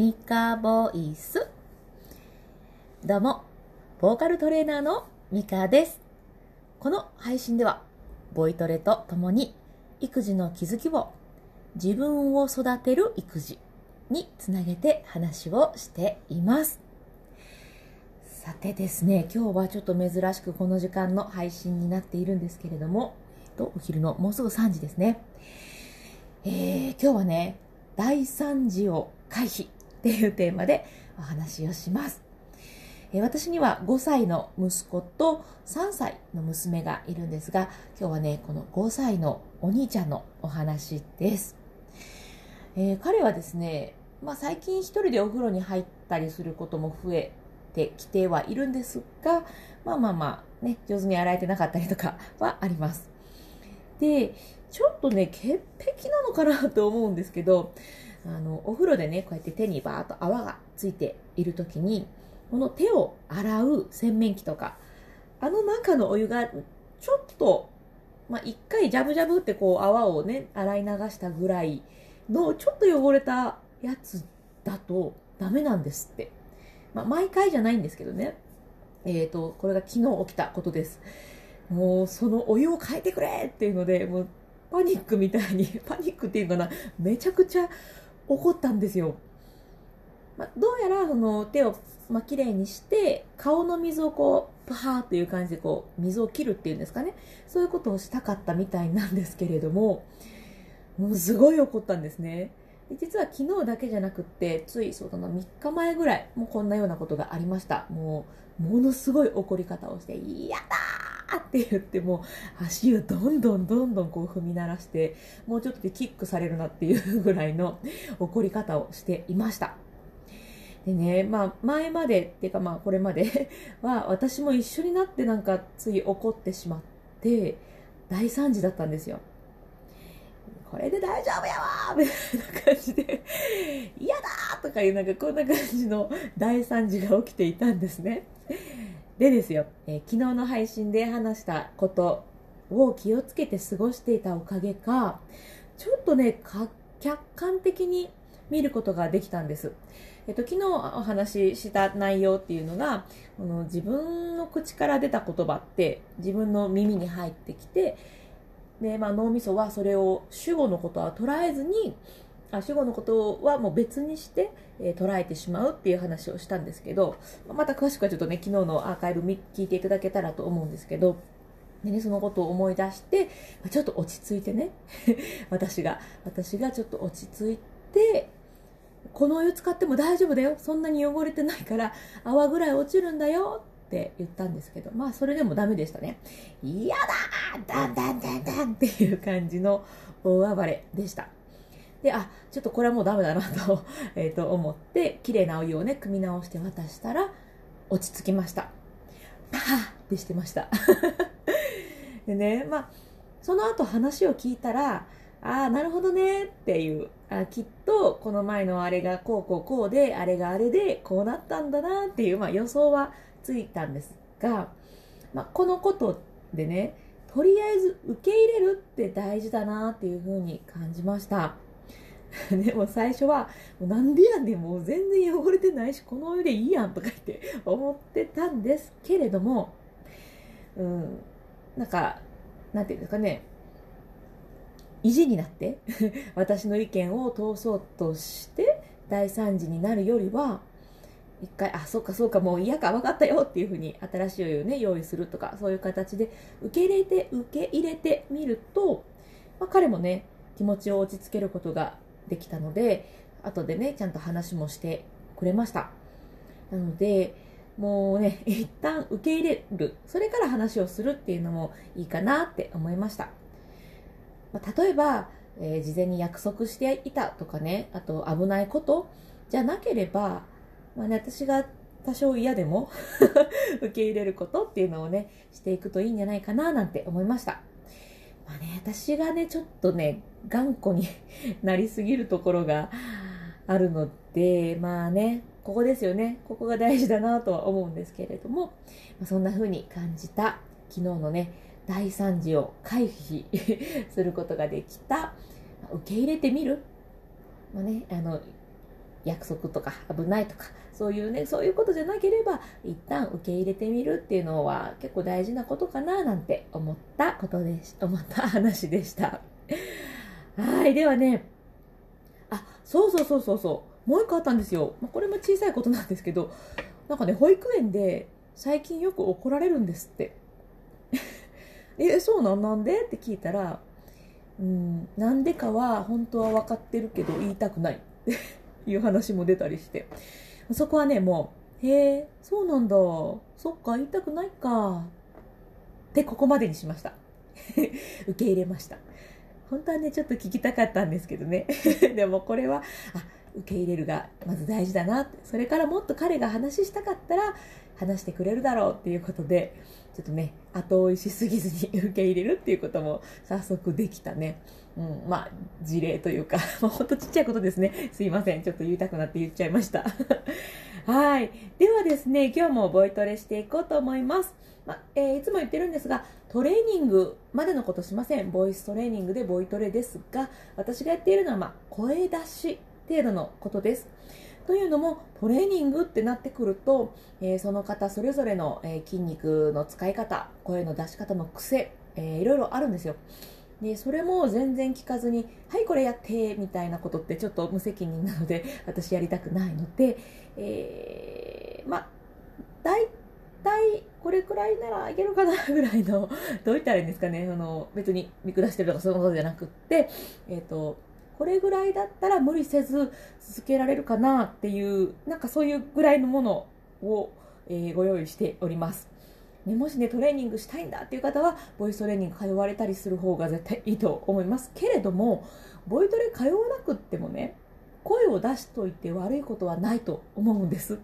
ミカボイス。どうも、ボーカルトレーナーのミカです。この配信では、ボイトレとともに、育児の気づきを、自分を育てる育児につなげて話をしています。さてですね、今日はちょっと珍しくこの時間の配信になっているんですけれども、とお昼のもうすぐ3時ですね。えー、今日はね、大惨事を回避っていうテーマでお話をします。え、私には5歳の息子と3歳の娘がいるんですが、今日はね、この5歳のお兄ちゃんのお話です。えー、彼はですね、まあ、最近一人でお風呂に入ったりすることも増えてきてはいるんですが、まあまあまあ、ね、上手に洗えてなかったりとかはあります。で、ちょっとね、潔癖なのかなと思うんですけど、あの、お風呂でね、こうやって手にバーッと泡がついている時に、この手を洗う洗面器とか、あの中のお湯がちょっと、まあ、一回ジャブジャブってこう泡をね、洗い流したぐらいのちょっと汚れたやつだとダメなんですって。ま、毎回じゃないんですけどね。えっ、と、これが昨日起きたことです。もうそのお湯を変えてくれっていうので、もうパニックみたいに、パニックっていうかな、めちゃくちゃ怒ったんですよ。ま、どうやらその手を、まあ、きれいにして、顔の水をこう、パーっていう感じでこう、水を切るっていうんですかね。そういうことをしたかったみたいなんですけれども、もうすごい怒ったんですね。実は昨日だけじゃなくって、ついそうだな、3日前ぐらい、もうこんなようなことがありました。もう、ものすごい怒り方をして、嫌だーって言っても足をどんどんどんどんこう踏み鳴らして、もうちょっとでキックされるなっていうぐらいの怒り方をしていました。でね、まあ前までっていうかまあこれまでは私も一緒になってなんかつい怒ってしまって大惨事だったんですよ。これで大丈夫やわみたいな感じで、嫌だとかいうなんかこんな感じの大惨事が起きていたんですね。でですよ、えー、昨日の配信で話したことを気をつけて過ごしていたおかげか、ちょっとね、客観的に見ることができたんです。えっと、昨日お話しした内容っていうのが、この自分の口から出た言葉って自分の耳に入ってきて、で、まあ、脳みそはそれを主語のことは捉えずに、あ主語のことはもう別にして、えー、捉えてしまうっていう話をしたんですけど、また詳しくはちょっとね、昨日のアーカイブ聞いていただけたらと思うんですけど、でね、そのことを思い出して、ちょっと落ち着いてね、私が、私がちょっと落ち着いて、このお湯使っても大丈夫だよ。そんなに汚れてないから、泡ぐらい落ちるんだよって言ったんですけど、まあそれでもダメでしたね。嫌だーダンダンダンダンっていう感じの大暴れでした。で、あ、ちょっとこれはもうダメだなと えっと思って、綺麗なお湯をね、汲み直して渡したら、落ち着きました。パーってしてました。でね、まあ、その後話を聞いたら、ああ、なるほどねっていう、あきっとこの前のあれがこうこうこうで、あれがあれでこうなったんだなっていう、まあ予想はついたんですが、まあ、このことでね、とりあえず受け入れるって大事だなっていうふうに感じました。でも最初は、もうなんでやねん、もう全然汚れてないし、このお湯でいいやんとか言って思ってたんですけれども、うん、なんか、なんていうんですかね、意地になって 私の意見を通そうとして大惨事になるよりは、一回、あ、そうかそうか、もう嫌か、分かったよっていうふうに新しいお湯をね、用意するとか、そういう形で受け入れて、受け入れてみると、まあ、彼もね、気持ちを落ち着けることができたので、後でね、ちゃんと話もしてくれました。なので、もうね、一旦受け入れる、それから話をするっていうのもいいかなって思いました。まあ、例えば、えー、事前に約束していたとかね、あと危ないことじゃなければ、まあね、私が多少嫌でも 受け入れることっていうのをね、していくといいんじゃないかななんて思いました。まあね、私がね、ちょっとね、頑固になりすぎるところがあるので、まあね、ここですよね。ここが大事だなとは思うんですけれども、ま、そんな風に感じた昨日のね、大惨事を回避することができた、受け入れてみる。まあね、あの、約束とか危ないとか、そういうね、そういうことじゃなければ、一旦受け入れてみるっていうのは結構大事なことかななんて思ったことでし、思った話でした。はい、ではね、あ、そうそうそうそうそう、もう一個あったんですよ。まこれも小さいことなんですけど、なんかね、保育園で最近よく怒られるんですって。え、そうなん？なんで？って聞いたら、うん、なんでかは本当は分かってるけど言いたくないっていう話も出たりして。そこはね、もう、へえ、そうなんだ。そっか、言いたくないか。ってここまでにしました。受け入れました。本当はね、ちょっと聞きたかったんですけどね。でもこれは、あ、受け入れるがまず大事だなって。それからもっと彼が話したかったら話してくれるだろうっていうことで、ちょっとね、後追いしすぎずに受け入れるっていうことも早速できたね。うん、まあ、事例というか、まあ、ほんとちっちゃいことですね。すいません。ちょっと言いたくなって言っちゃいました。はい。ではですね、今日もボイトレしていこうと思います。ま、えー、いつも言ってるんですが、トレーニングまでのことしません。ボイストレーニングでボイトレですが、私がやっているのは、まあ、声出し程度のことです。というのもトレーニングってなってくると、えー、その方それぞれの、えー、筋肉の使い方声の出し方の癖、えー、いろいろあるんですよ。でそれも全然聞かずに「はいこれやって」みたいなことってちょっと無責任なので 私やりたくないので、えー、まあ大体これくらいならいけるかなぐらいのどう言ったらいいんですかねあの別に見下してるとかそういうことじゃなくってえっ、ー、とこれぐらいだったら無理せず続けられるかなっていう、なんかそういうぐらいのものを、えー、ご用意しております。ね、もしね、トレーニングしたいんだっていう方は、ボイストレーニング通われたりする方が絶対いいと思いますけれども、ボイトレ通わなくってもね、声を出しといて悪いことはないと思うんです。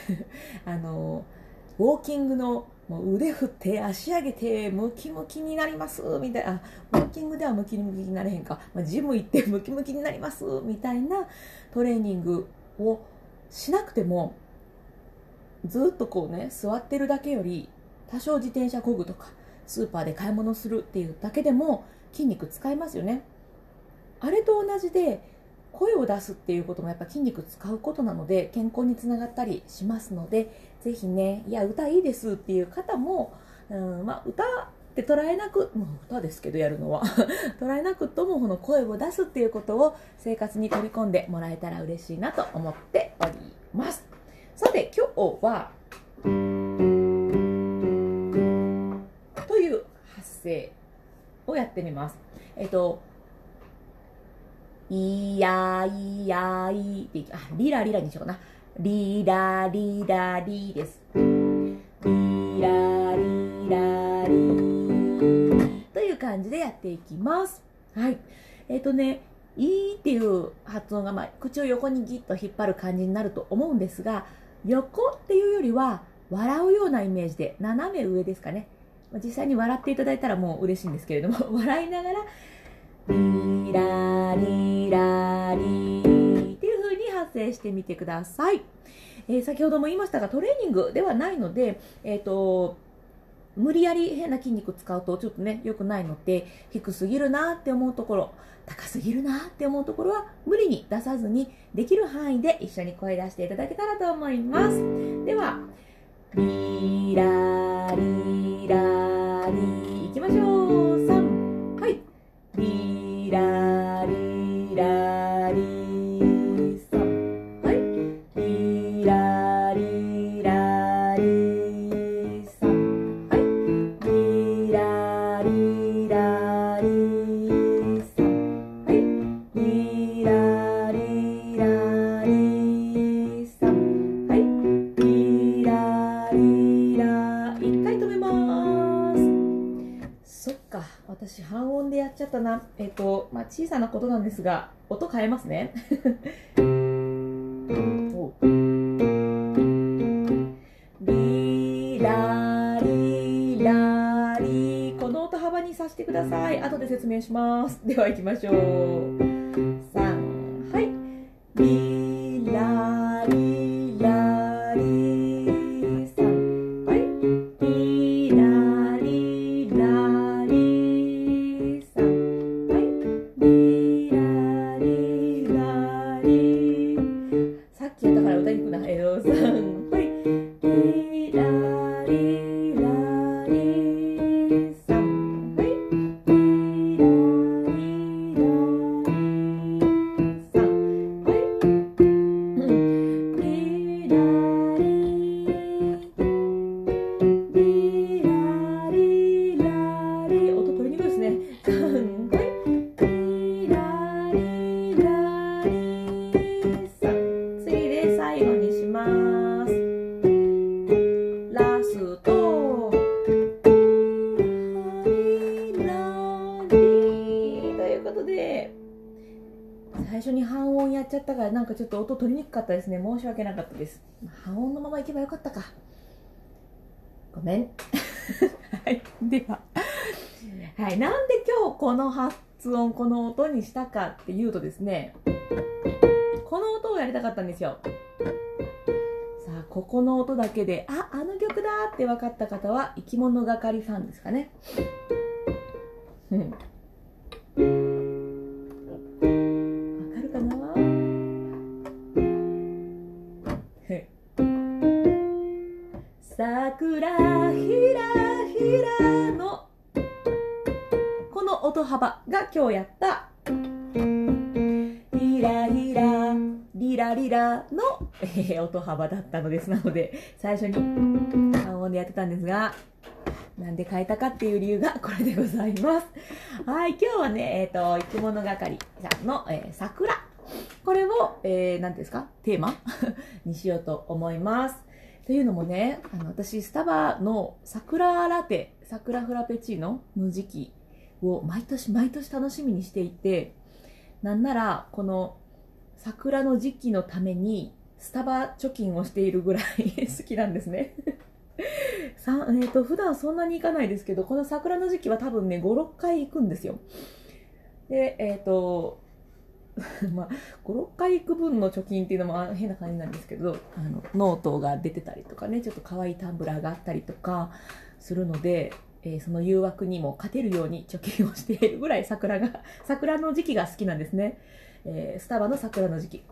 あの、ウォーキングのもう腕振って足上げてムキムキになりますみたいな。ウォーキングではムキムキになれへんか、まあ、ジム行ってムキムキになりますみたいなトレーニングをしなくてもずっとこうね座ってるだけより多少自転車こぐとかスーパーで買い物するっていうだけでも筋肉使いますよね。あれと同じで声を出すっていうこともやっぱ筋肉使うことなので健康につながったりしますのでぜひね、いや、歌いいですっていう方も、うん、まあ、歌って捉えなく、もう歌ですけどやるのは 捉えなくともこの声を出すっていうことを生活に取り込んでもらえたら嬉しいなと思っております。さて、今日は、という発声をやってみます。えっと、いやいやいってあ、リラリラにしようかな。リーラリーラリーです。リーラリーラリーという感じでやっていきます。はい。えっ、ー、とね、いいっていう発音が、まあ、口を横にギッと引っ張る感じになると思うんですが、横っていうよりは、笑うようなイメージで、斜め上ですかね。実際に笑っていただいたらもう嬉しいんですけれども、笑いながら、リラリラリ発声してみてください。えー、先ほども言いましたが、トレーニングではないので、えっ、ー、と、無理やり変な筋肉使うとちょっとね、良くないので、低すぎるなって思うところ、高すぎるなって思うところは無理に出さずに、できる範囲で一緒に声出していただけたらと思います。では、リラリラリいきましょう。3、はい。リラますね。リラリラリこの音幅にさせてください。後で説明します。では行きましょう。なんかちょっと音取りにくかったですね。申し訳なかったです。半音のままいけばよかったか。ごめん。はい。では。はい。なんで今日この発音、この音にしたかっていうとですね、この音をやりたかったんですよ。さあ、ここの音だけで、あ、あの曲だって分かった方は、生き物係ファンですかね。うん。桜ひらひらのこの音幅が今日やった。ひらひらリラリラの、えー音幅だったのですなので最初に半音でやってたんですがなんで変えたかっていう理由が これでございます。はい今日はねえっ、と生き物係さんの、えー桜。これを、えー、何ですか？テーマ？にしようと思います。というのもね、あの私、スタバの桜ラテ、桜フラペチーノの時期を毎年毎年楽しみにしていて、なんなら、この桜の時期のためにスタバ貯金をしているぐらい 好きなんですね。さえー、と普段そんなに行かないですけど、この桜の時期は多分ね、5、6回行くんですよ。で、えっ、と、まあ、5、6回行く分の貯金っていうのも変な感じなんですけど、あの、ノートが出てたりとかね、ちょっと可愛いタンブラーがあったりとかするので、えーその誘惑にも勝てるように貯金をしているぐらい桜が、桜の時期が好きなんですね。えースタバの桜の時期。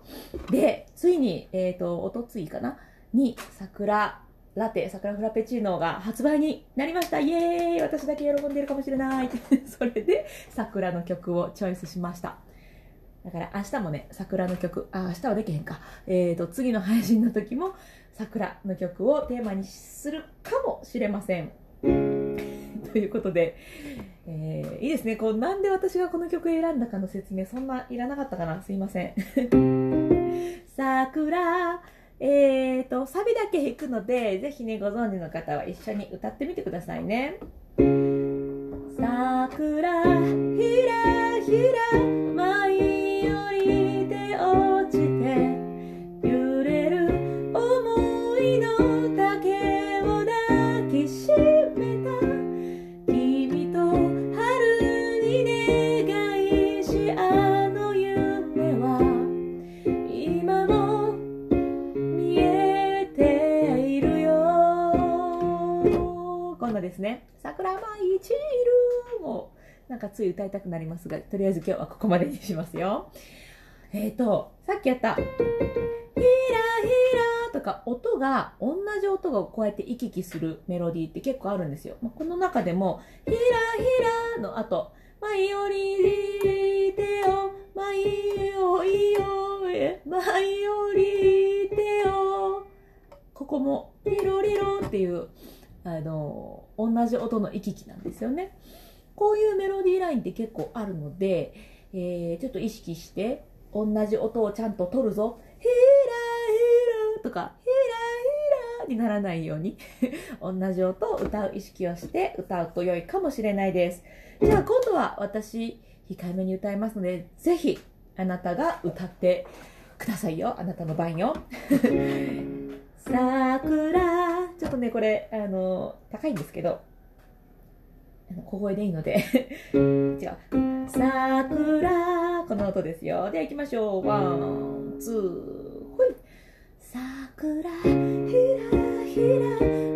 で、ついに、えっ、と、おとついかなに、桜ラテ、桜フラペチーノが発売になりましたイエーイ私だけ喜んでるかもしれない それで、桜の曲をチョイスしました。だから明日もね、桜の曲、あ、明日はできへんか。えーと、次の配信の時も桜の曲をテーマにするかもしれません。ということで、えーいいですね。こう、なんで私がこの曲選んだかの説明、そんないらなかったかなすいません。桜、えーと、サビだけ弾くので、ぜひね、ご存知の方は一緒に歌ってみてくださいね。桜ひらひら今度ですね「桜舞い散る」もなんかつい歌いたくなりますがとりあえず今日はここまでにしますよ。えーとさっきやった「ひらひら」とか音が同じ音がこうやって行き来するメロディーって結構あるんですよ、まあこの中でも「ひらひら」の後「舞い降りてよ舞い降りよえ舞い降りてよ」ここも「リロリロ」っていうあの同じ音の行き来なんですよね。こういうメロディーラインって結構あるので、えーちょっと意識して同じ音をちゃんと取るぞ。ヒラヒラとかヒラヒラにならないように 同じ音を歌う意識をして歌うと良いかもしれないです。じゃあ今度は私控えめに歌いますので、ぜひあなたが歌ってくださいよ。あなたの番よ。桜ちょっとねこれあの高いんですけど小声でいいので。違う。桜この音ですよ。では行きましょう。ワンツーほい。桜ひらひら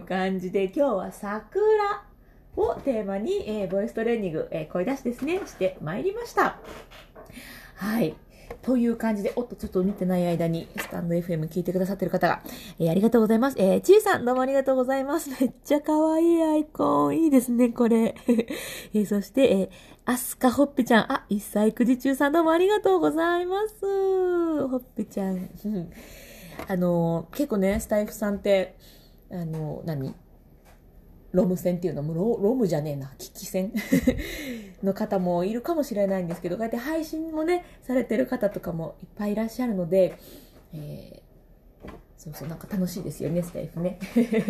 感じで今日は桜をテーマに、えー、ボイストレーニング、えー、声出しですね、してまいりました。はい。という感じで、おっと、ちょっと見てない間に、スタンド FM 聞いてくださってる方が、えー、ありがとうございます。えー、ちいさん、どうもありがとうございます。めっちゃ可愛いアイコン。いいですね、これ。えー、そして、えー、アスカほっぺちゃん、あ、一歳くじ中さん、どうもありがとうございます。ほっぺちゃん。あのー、結構ね、スタイフさんって、あの、何？ロム線っていうのもロ、ロムじゃねえな、危機線？の方もいるかもしれないんですけど、こうやって配信もね、されてる方とかもいっぱいいらっしゃるので、えー、そうそう、なんか楽しいですよね、スタイフね。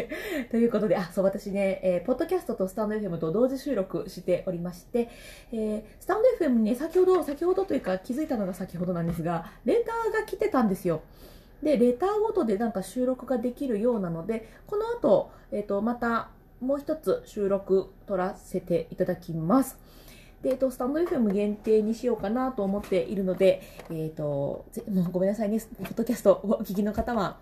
ということで、あ、そう、私ね、えー、ポッドキャストとスタンド FM と同時収録しておりまして、えー、スタンド FM にね、先ほど、先ほどというか気づいたのが先ほどなんですが、レンターが来てたんですよ。で、レターごとでなんか収録ができるようなので、この後、えっ、ー、と、また、もう一つ収録撮らせていただきます。で、えっと、スタンド FM 限定にしようかなと思っているので、えっ、と、ごめんなさいね、ポッドキャストをお聞きの方は、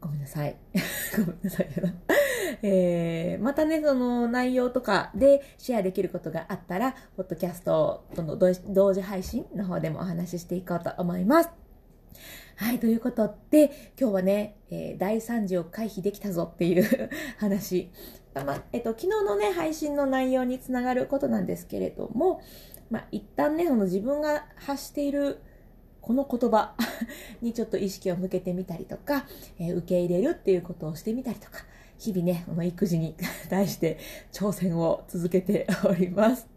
ごめんなさい。ごめんなさい えー、またね、その内容とかでシェアできることがあったら、ポッドキャストとの同時配信の方でもお話ししていこうと思います。はい、ということで、今日はね、えー、大惨事を回避できたぞっていう 話。ま、えっと、昨日のね、配信の内容につながることなんですけれども、まあ、一旦ね、その自分が発しているこの言葉 にちょっと意識を向けてみたりとか、えー、受け入れるっていうことをしてみたりとか、日々ね、この育児に対して挑戦を続けております。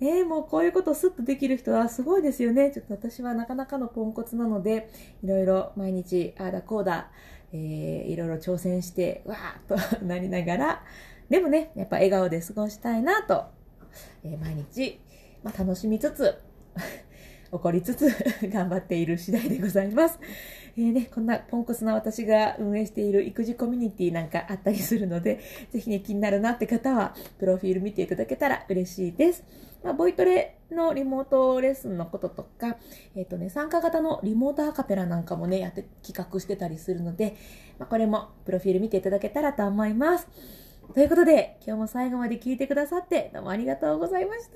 えー、もうこういうことスッとできる人はすごいですよね。ちょっと私はなかなかのポンコツなので、いろいろ毎日、ああだこうだ、えー、いろいろ挑戦して、わーっと なりながら、でもね、やっぱ笑顔で過ごしたいなと、えー、毎日、まあ、楽しみつつ、怒りつつ 頑張っている次第でございます。えー、ね、こんなポンコツな私が運営している育児コミュニティなんかあったりするので、ぜひね、気になるなって方は、プロフィール見ていただけたら嬉しいです。まあ、ボイトレのリモートレッスンのこととか、えっ、ー、とね、参加型のリモートアカペラなんかもね、やって企画してたりするので、まあ、これもプロフィール見ていただけたらと思います。ということで、今日も最後まで聞いてくださってどうもありがとうございました。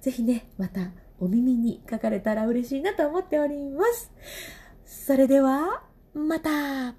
ぜひね、またお耳に書かれたら嬉しいなと思っております。それでは、また